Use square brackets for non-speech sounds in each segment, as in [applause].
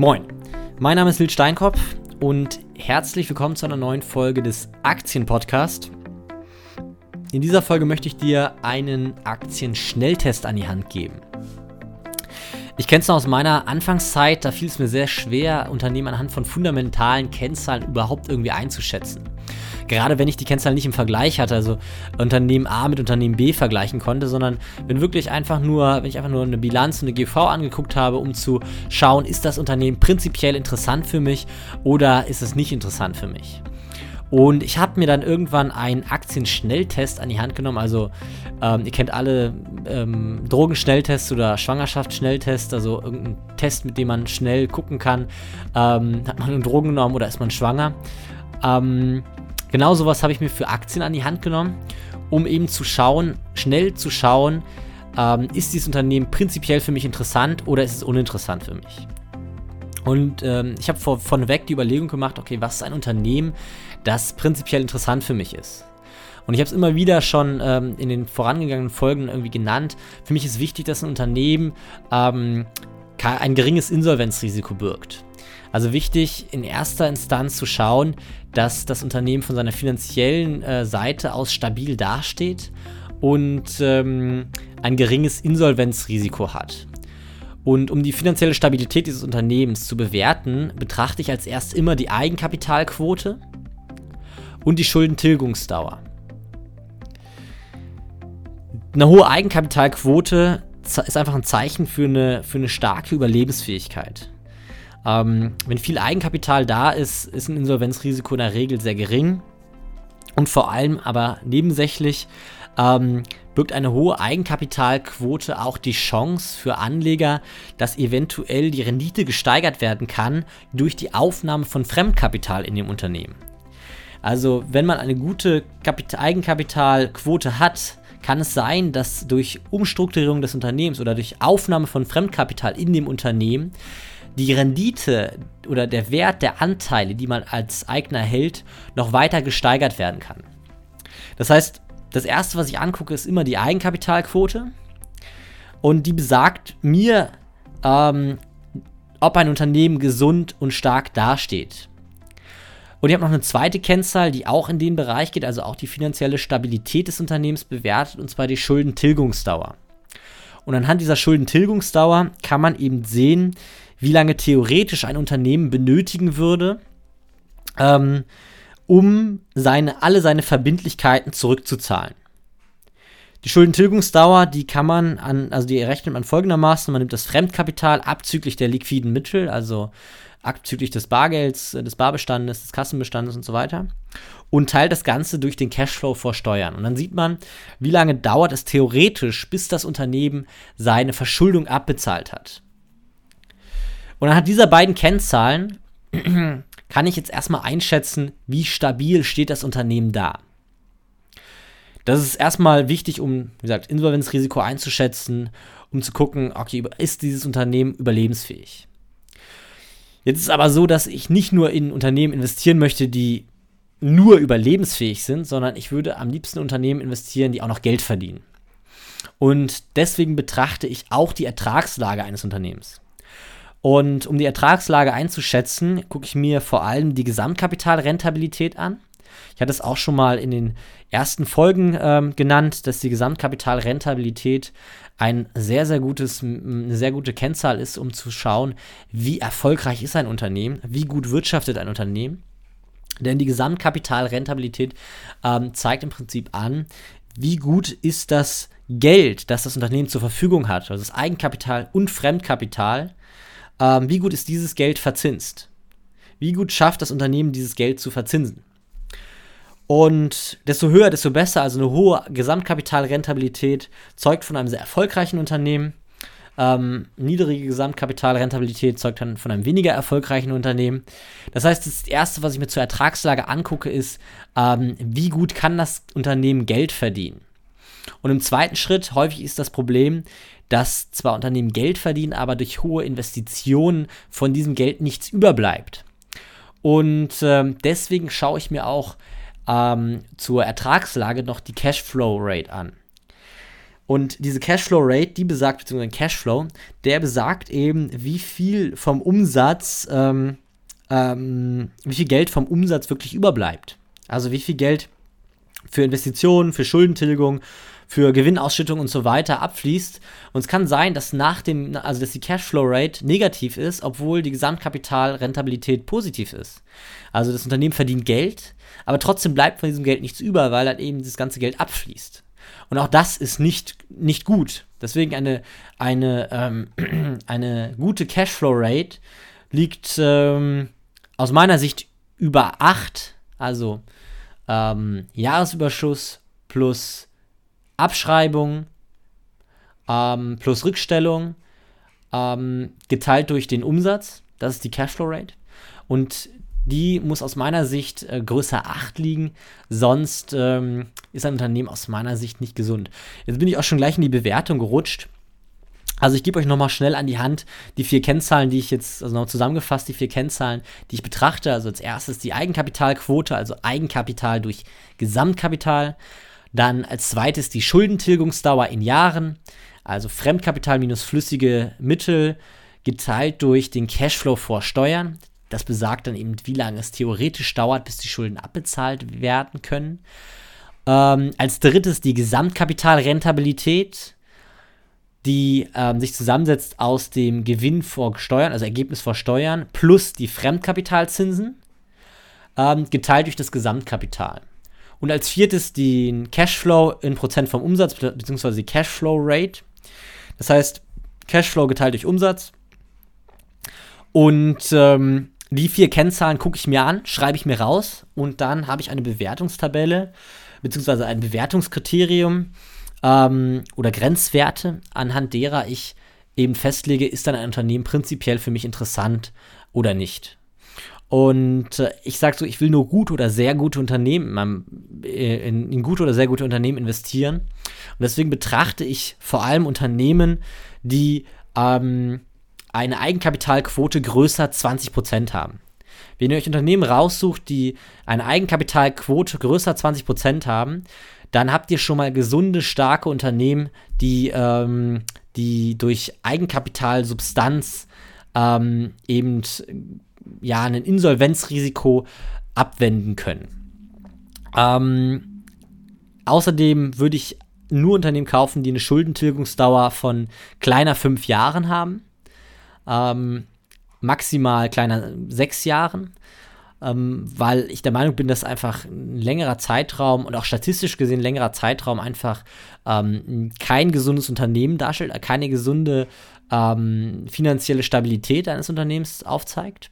Moin, mein Name ist Lil Steinkopf und herzlich willkommen zu einer neuen Folge des Aktienpodcast. In dieser Folge möchte ich dir einen Aktienschnelltest an die Hand geben. Ich kenne es noch aus meiner Anfangszeit, da fiel es mir sehr schwer, Unternehmen anhand von fundamentalen Kennzahlen überhaupt irgendwie einzuschätzen. Gerade wenn ich die Kennzahlen nicht im Vergleich hatte, also Unternehmen A mit Unternehmen B vergleichen konnte, sondern wenn wirklich einfach nur, wenn ich einfach nur eine Bilanz und eine GV angeguckt habe, um zu schauen, ist das Unternehmen prinzipiell interessant für mich oder ist es nicht interessant für mich. Und ich habe mir dann irgendwann einen Aktienschnelltest an die Hand genommen. Also, ähm, ihr kennt alle ähm, Drogenschnelltests oder Schwangerschaftsschnelltests, also irgendein Test, mit dem man schnell gucken kann, ähm, hat man Drogen genommen oder ist man schwanger. Ähm, genau sowas habe ich mir für Aktien an die Hand genommen, um eben zu schauen, schnell zu schauen, ähm, ist dieses Unternehmen prinzipiell für mich interessant oder ist es uninteressant für mich. Und ähm, ich habe vorneweg die Überlegung gemacht, okay, was ist ein Unternehmen, das prinzipiell interessant für mich ist? Und ich habe es immer wieder schon ähm, in den vorangegangenen Folgen irgendwie genannt. Für mich ist wichtig, dass ein Unternehmen ähm, ein geringes Insolvenzrisiko birgt. Also wichtig, in erster Instanz zu schauen, dass das Unternehmen von seiner finanziellen äh, Seite aus stabil dasteht und ähm, ein geringes Insolvenzrisiko hat. Und um die finanzielle Stabilität dieses Unternehmens zu bewerten, betrachte ich als erst immer die Eigenkapitalquote und die Schuldentilgungsdauer. Eine hohe Eigenkapitalquote ist einfach ein Zeichen für eine, für eine starke Überlebensfähigkeit. Ähm, wenn viel Eigenkapital da ist, ist ein Insolvenzrisiko in der Regel sehr gering. Und vor allem aber nebensächlich ähm, birgt eine hohe Eigenkapitalquote auch die Chance für Anleger, dass eventuell die Rendite gesteigert werden kann durch die Aufnahme von Fremdkapital in dem Unternehmen. Also wenn man eine gute Kapit Eigenkapitalquote hat, kann es sein, dass durch Umstrukturierung des Unternehmens oder durch Aufnahme von Fremdkapital in dem Unternehmen die Rendite oder der Wert der Anteile, die man als Eigner hält, noch weiter gesteigert werden kann. Das heißt, das erste, was ich angucke, ist immer die Eigenkapitalquote. Und die besagt mir, ähm, ob ein Unternehmen gesund und stark dasteht. Und ich habe noch eine zweite Kennzahl, die auch in den Bereich geht, also auch die finanzielle Stabilität des Unternehmens bewertet, und zwar die Schuldentilgungsdauer. Und anhand dieser Schuldentilgungsdauer kann man eben sehen, wie lange theoretisch ein Unternehmen benötigen würde, ähm, um seine, alle seine Verbindlichkeiten zurückzuzahlen. Die Schuldentilgungsdauer, die kann man an, also die errechnet man folgendermaßen, man nimmt das Fremdkapital abzüglich der liquiden Mittel, also abzüglich des Bargelds, des Barbestandes, des Kassenbestandes und so weiter und teilt das Ganze durch den Cashflow vor Steuern. Und dann sieht man, wie lange dauert es theoretisch, bis das Unternehmen seine Verschuldung abbezahlt hat. Und anhand dieser beiden Kennzahlen kann ich jetzt erstmal einschätzen, wie stabil steht das Unternehmen da. Das ist erstmal wichtig, um, wie gesagt, Insolvenzrisiko einzuschätzen, um zu gucken, okay, ist dieses Unternehmen überlebensfähig. Jetzt ist es aber so, dass ich nicht nur in Unternehmen investieren möchte, die nur überlebensfähig sind, sondern ich würde am liebsten Unternehmen investieren, die auch noch Geld verdienen. Und deswegen betrachte ich auch die Ertragslage eines Unternehmens. Und um die Ertragslage einzuschätzen, gucke ich mir vor allem die Gesamtkapitalrentabilität an. Ich hatte es auch schon mal in den ersten Folgen ähm, genannt, dass die Gesamtkapitalrentabilität ein sehr, sehr gutes, eine sehr gute Kennzahl ist, um zu schauen, wie erfolgreich ist ein Unternehmen, wie gut wirtschaftet ein Unternehmen. Denn die Gesamtkapitalrentabilität ähm, zeigt im Prinzip an, wie gut ist das Geld, das das Unternehmen zur Verfügung hat, also das Eigenkapital und Fremdkapital, ähm, wie gut ist dieses Geld verzinst? Wie gut schafft das Unternehmen, dieses Geld zu verzinsen? Und desto höher, desto besser, also eine hohe Gesamtkapitalrentabilität zeugt von einem sehr erfolgreichen Unternehmen. Ähm, niedrige Gesamtkapitalrentabilität zeugt dann von einem weniger erfolgreichen Unternehmen. Das heißt, das Erste, was ich mir zur Ertragslage angucke, ist, ähm, wie gut kann das Unternehmen Geld verdienen. Und im zweiten Schritt, häufig ist das Problem, dass zwar Unternehmen Geld verdienen, aber durch hohe Investitionen von diesem Geld nichts überbleibt. Und ähm, deswegen schaue ich mir auch ähm, zur Ertragslage noch die Cashflow Rate an. Und diese Cashflow Rate, die besagt, beziehungsweise Cashflow, der besagt eben, wie viel vom Umsatz, ähm, ähm, wie viel Geld vom Umsatz wirklich überbleibt. Also wie viel Geld für Investitionen, für Schuldentilgung, für Gewinnausschüttung und so weiter abfließt. Und es kann sein, dass nach dem, also dass die Cashflow Rate negativ ist, obwohl die Gesamtkapitalrentabilität positiv ist. Also das Unternehmen verdient Geld, aber trotzdem bleibt von diesem Geld nichts über, weil halt eben das ganze Geld abfließt. Und auch das ist nicht, nicht gut. Deswegen eine, eine, ähm, [clears throat] eine gute Cashflow-Rate liegt ähm, aus meiner Sicht über 8, also ähm, Jahresüberschuss plus Abschreibung ähm, plus Rückstellung ähm, geteilt durch den Umsatz. Das ist die Cashflow-Rate. Und die muss aus meiner Sicht äh, größer 8 liegen, sonst ähm, ist ein Unternehmen aus meiner Sicht nicht gesund. Jetzt bin ich auch schon gleich in die Bewertung gerutscht. Also ich gebe euch nochmal schnell an die Hand die vier Kennzahlen, die ich jetzt, also noch zusammengefasst, die vier Kennzahlen, die ich betrachte. Also als erstes die Eigenkapitalquote, also Eigenkapital durch Gesamtkapital. Dann als zweites die Schuldentilgungsdauer in Jahren, also Fremdkapital minus flüssige Mittel geteilt durch den Cashflow vor Steuern. Das besagt dann eben, wie lange es theoretisch dauert, bis die Schulden abbezahlt werden können. Ähm, als drittes die Gesamtkapitalrentabilität, die ähm, sich zusammensetzt aus dem Gewinn vor Steuern, also Ergebnis vor Steuern, plus die Fremdkapitalzinsen, ähm, geteilt durch das Gesamtkapital. Und als viertes den Cashflow in Prozent vom Umsatz, beziehungsweise die Cashflow Rate. Das heißt, Cashflow geteilt durch Umsatz. Und ähm, die vier Kennzahlen gucke ich mir an, schreibe ich mir raus und dann habe ich eine Bewertungstabelle beziehungsweise ein Bewertungskriterium ähm, oder Grenzwerte, anhand derer ich eben festlege, ist dann ein Unternehmen prinzipiell für mich interessant oder nicht. Und äh, ich sage so, ich will nur gute oder sehr gute Unternehmen, in, äh, in, in gute oder sehr gute Unternehmen investieren. Und deswegen betrachte ich vor allem Unternehmen, die ähm, eine Eigenkapitalquote größer 20% haben. Wenn ihr euch Unternehmen raussucht, die eine Eigenkapitalquote größer 20% haben, dann habt ihr schon mal gesunde, starke Unternehmen, die, ähm, die durch Eigenkapitalsubstanz ähm, eben ja, ein Insolvenzrisiko abwenden können. Ähm, außerdem würde ich nur Unternehmen kaufen, die eine Schuldentilgungsdauer von kleiner fünf Jahren haben ähm, maximal kleiner sechs Jahren, ähm, weil ich der Meinung bin, dass einfach ein längerer Zeitraum und auch statistisch gesehen längerer Zeitraum einfach ähm, kein gesundes Unternehmen darstellt, keine gesunde ähm, finanzielle Stabilität eines Unternehmens aufzeigt.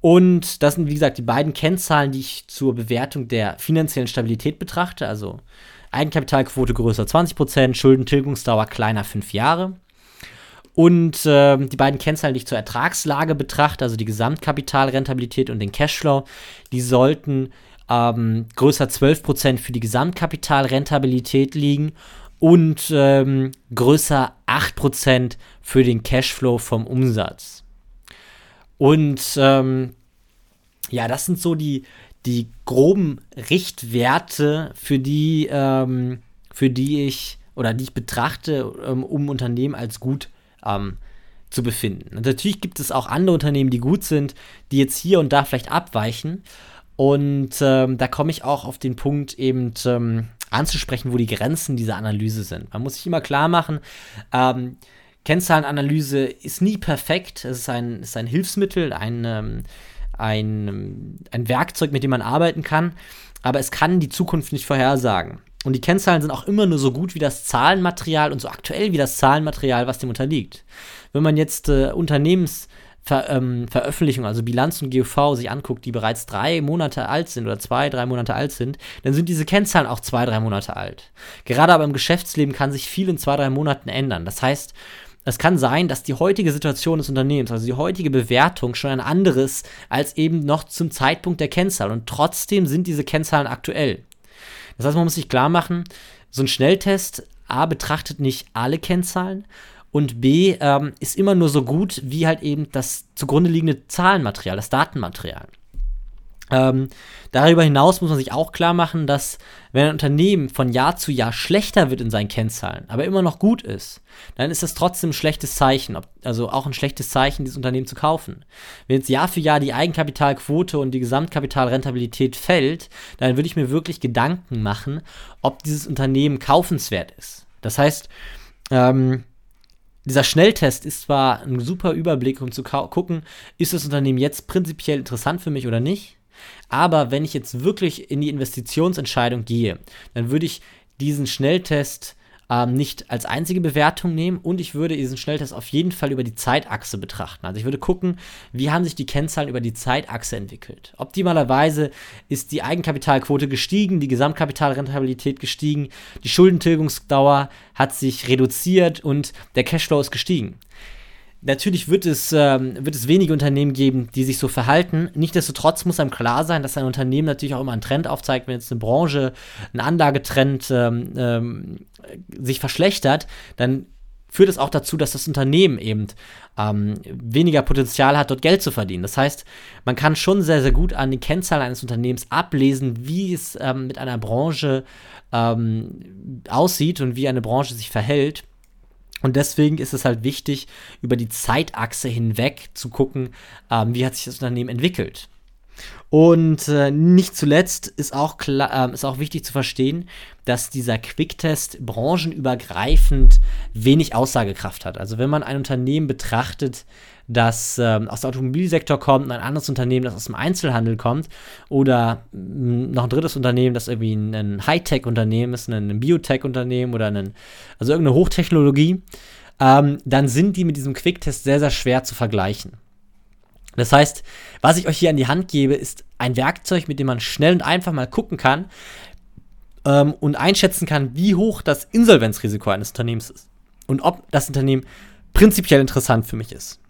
Und das sind, wie gesagt, die beiden Kennzahlen, die ich zur Bewertung der finanziellen Stabilität betrachte. Also Eigenkapitalquote größer 20%, Schuldentilgungsdauer kleiner 5 Jahre. Und äh, die beiden Kennzahlen, die ich zur Ertragslage betrachte, also die Gesamtkapitalrentabilität und den Cashflow, die sollten ähm, größer 12% für die Gesamtkapitalrentabilität liegen und ähm, größer 8% für den Cashflow vom Umsatz. Und ähm, ja, das sind so die, die groben Richtwerte, für die, ähm, für die ich oder die ich betrachte, ähm, um Unternehmen als gut ähm, zu befinden. Und natürlich gibt es auch andere Unternehmen, die gut sind, die jetzt hier und da vielleicht abweichen. Und ähm, da komme ich auch auf den Punkt eben ähm, anzusprechen, wo die Grenzen dieser Analyse sind. Man muss sich immer klar machen, ähm, Kennzahlenanalyse ist nie perfekt. Es ist ein, ist ein Hilfsmittel, ein, ähm, ein, ein Werkzeug, mit dem man arbeiten kann. Aber es kann die Zukunft nicht vorhersagen. Und die Kennzahlen sind auch immer nur so gut wie das Zahlenmaterial und so aktuell wie das Zahlenmaterial, was dem unterliegt. Wenn man jetzt äh, Unternehmensveröffentlichungen, ähm, also Bilanz und GOV sich anguckt, die bereits drei Monate alt sind oder zwei, drei Monate alt sind, dann sind diese Kennzahlen auch zwei, drei Monate alt. Gerade aber im Geschäftsleben kann sich viel in zwei, drei Monaten ändern. Das heißt, es kann sein, dass die heutige Situation des Unternehmens, also die heutige Bewertung, schon ein anderes als eben noch zum Zeitpunkt der Kennzahl. Und trotzdem sind diese Kennzahlen aktuell. Das heißt, man muss sich klar machen, so ein Schnelltest A betrachtet nicht alle Kennzahlen und B ähm, ist immer nur so gut wie halt eben das zugrunde liegende Zahlenmaterial, das Datenmaterial. Ähm, darüber hinaus muss man sich auch klar machen, dass wenn ein Unternehmen von Jahr zu Jahr schlechter wird in seinen Kennzahlen, aber immer noch gut ist, dann ist das trotzdem ein schlechtes Zeichen, also auch ein schlechtes Zeichen, dieses Unternehmen zu kaufen. Wenn jetzt Jahr für Jahr die Eigenkapitalquote und die Gesamtkapitalrentabilität fällt, dann würde ich mir wirklich Gedanken machen, ob dieses Unternehmen kaufenswert ist. Das heißt, ähm, dieser Schnelltest ist zwar ein super Überblick, um zu gucken, ist das Unternehmen jetzt prinzipiell interessant für mich oder nicht. Aber wenn ich jetzt wirklich in die Investitionsentscheidung gehe, dann würde ich diesen Schnelltest ähm, nicht als einzige Bewertung nehmen und ich würde diesen Schnelltest auf jeden Fall über die Zeitachse betrachten. Also ich würde gucken, wie haben sich die Kennzahlen über die Zeitachse entwickelt. Optimalerweise ist die Eigenkapitalquote gestiegen, die Gesamtkapitalrentabilität gestiegen, die Schuldentilgungsdauer hat sich reduziert und der Cashflow ist gestiegen. Natürlich wird es, ähm, wird es wenige Unternehmen geben, die sich so verhalten. Nichtsdestotrotz muss einem klar sein, dass ein Unternehmen natürlich auch immer einen Trend aufzeigt, wenn jetzt eine Branche, ein Anlagetrend ähm, ähm, sich verschlechtert, dann führt es auch dazu, dass das Unternehmen eben ähm, weniger Potenzial hat, dort Geld zu verdienen. Das heißt, man kann schon sehr, sehr gut an den Kennzahlen eines Unternehmens ablesen, wie es ähm, mit einer Branche ähm, aussieht und wie eine Branche sich verhält. Und deswegen ist es halt wichtig, über die Zeitachse hinweg zu gucken, ähm, wie hat sich das Unternehmen entwickelt. Und äh, nicht zuletzt ist auch, klar, äh, ist auch wichtig zu verstehen, dass dieser Quicktest branchenübergreifend wenig Aussagekraft hat. Also wenn man ein Unternehmen betrachtet, das ähm, aus dem Automobilsektor kommt und ein anderes Unternehmen, das aus dem Einzelhandel kommt oder mh, noch ein drittes Unternehmen, das irgendwie ein, ein Hightech-Unternehmen ist, ein, ein Biotech-Unternehmen oder ein, also irgendeine Hochtechnologie, ähm, dann sind die mit diesem Quicktest sehr, sehr schwer zu vergleichen. Das heißt, was ich euch hier an die Hand gebe, ist ein Werkzeug, mit dem man schnell und einfach mal gucken kann ähm, und einschätzen kann, wie hoch das Insolvenzrisiko eines Unternehmens ist und ob das Unternehmen prinzipiell interessant für mich ist.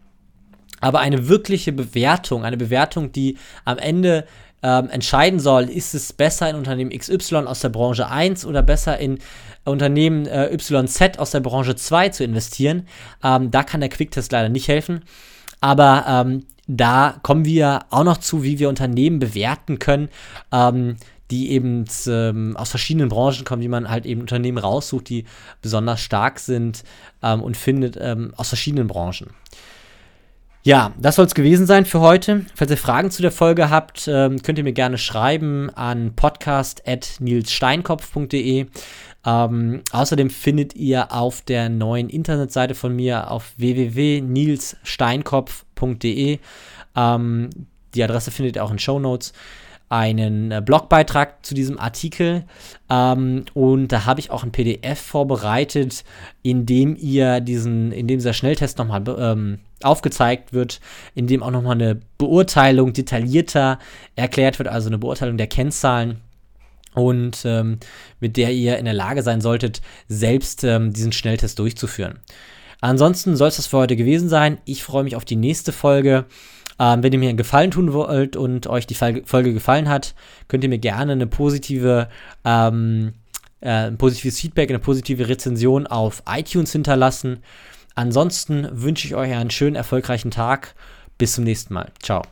Aber eine wirkliche Bewertung, eine Bewertung, die am Ende ähm, entscheiden soll, ist es besser in Unternehmen XY aus der Branche 1 oder besser in Unternehmen äh, YZ aus der Branche 2 zu investieren, ähm, da kann der Quicktest leider nicht helfen. Aber ähm, da kommen wir auch noch zu, wie wir Unternehmen bewerten können, ähm, die eben ähm, aus verschiedenen Branchen kommen, wie man halt eben Unternehmen raussucht, die besonders stark sind ähm, und findet ähm, aus verschiedenen Branchen. Ja, das soll es gewesen sein für heute. Falls ihr Fragen zu der Folge habt, ähm, könnt ihr mir gerne schreiben an podcast.nilssteinkopf.de. Ähm, außerdem findet ihr auf der neuen Internetseite von mir auf www.nilssteinkopf.de, ähm, die Adresse findet ihr auch in Show Notes, einen äh, Blogbeitrag zu diesem Artikel. Ähm, und da habe ich auch ein PDF vorbereitet, in dem ihr diesen, in dem dieser Schnelltest nochmal ähm, aufgezeigt wird, in dem auch nochmal eine Beurteilung detaillierter erklärt wird, also eine Beurteilung der Kennzahlen und ähm, mit der ihr in der Lage sein solltet, selbst ähm, diesen Schnelltest durchzuführen. Ansonsten soll es das für heute gewesen sein. Ich freue mich auf die nächste Folge. Ähm, wenn ihr mir einen Gefallen tun wollt und euch die Folge gefallen hat, könnt ihr mir gerne eine positive, ähm, äh, ein positives Feedback, eine positive Rezension auf iTunes hinterlassen. Ansonsten wünsche ich euch einen schönen, erfolgreichen Tag. Bis zum nächsten Mal. Ciao.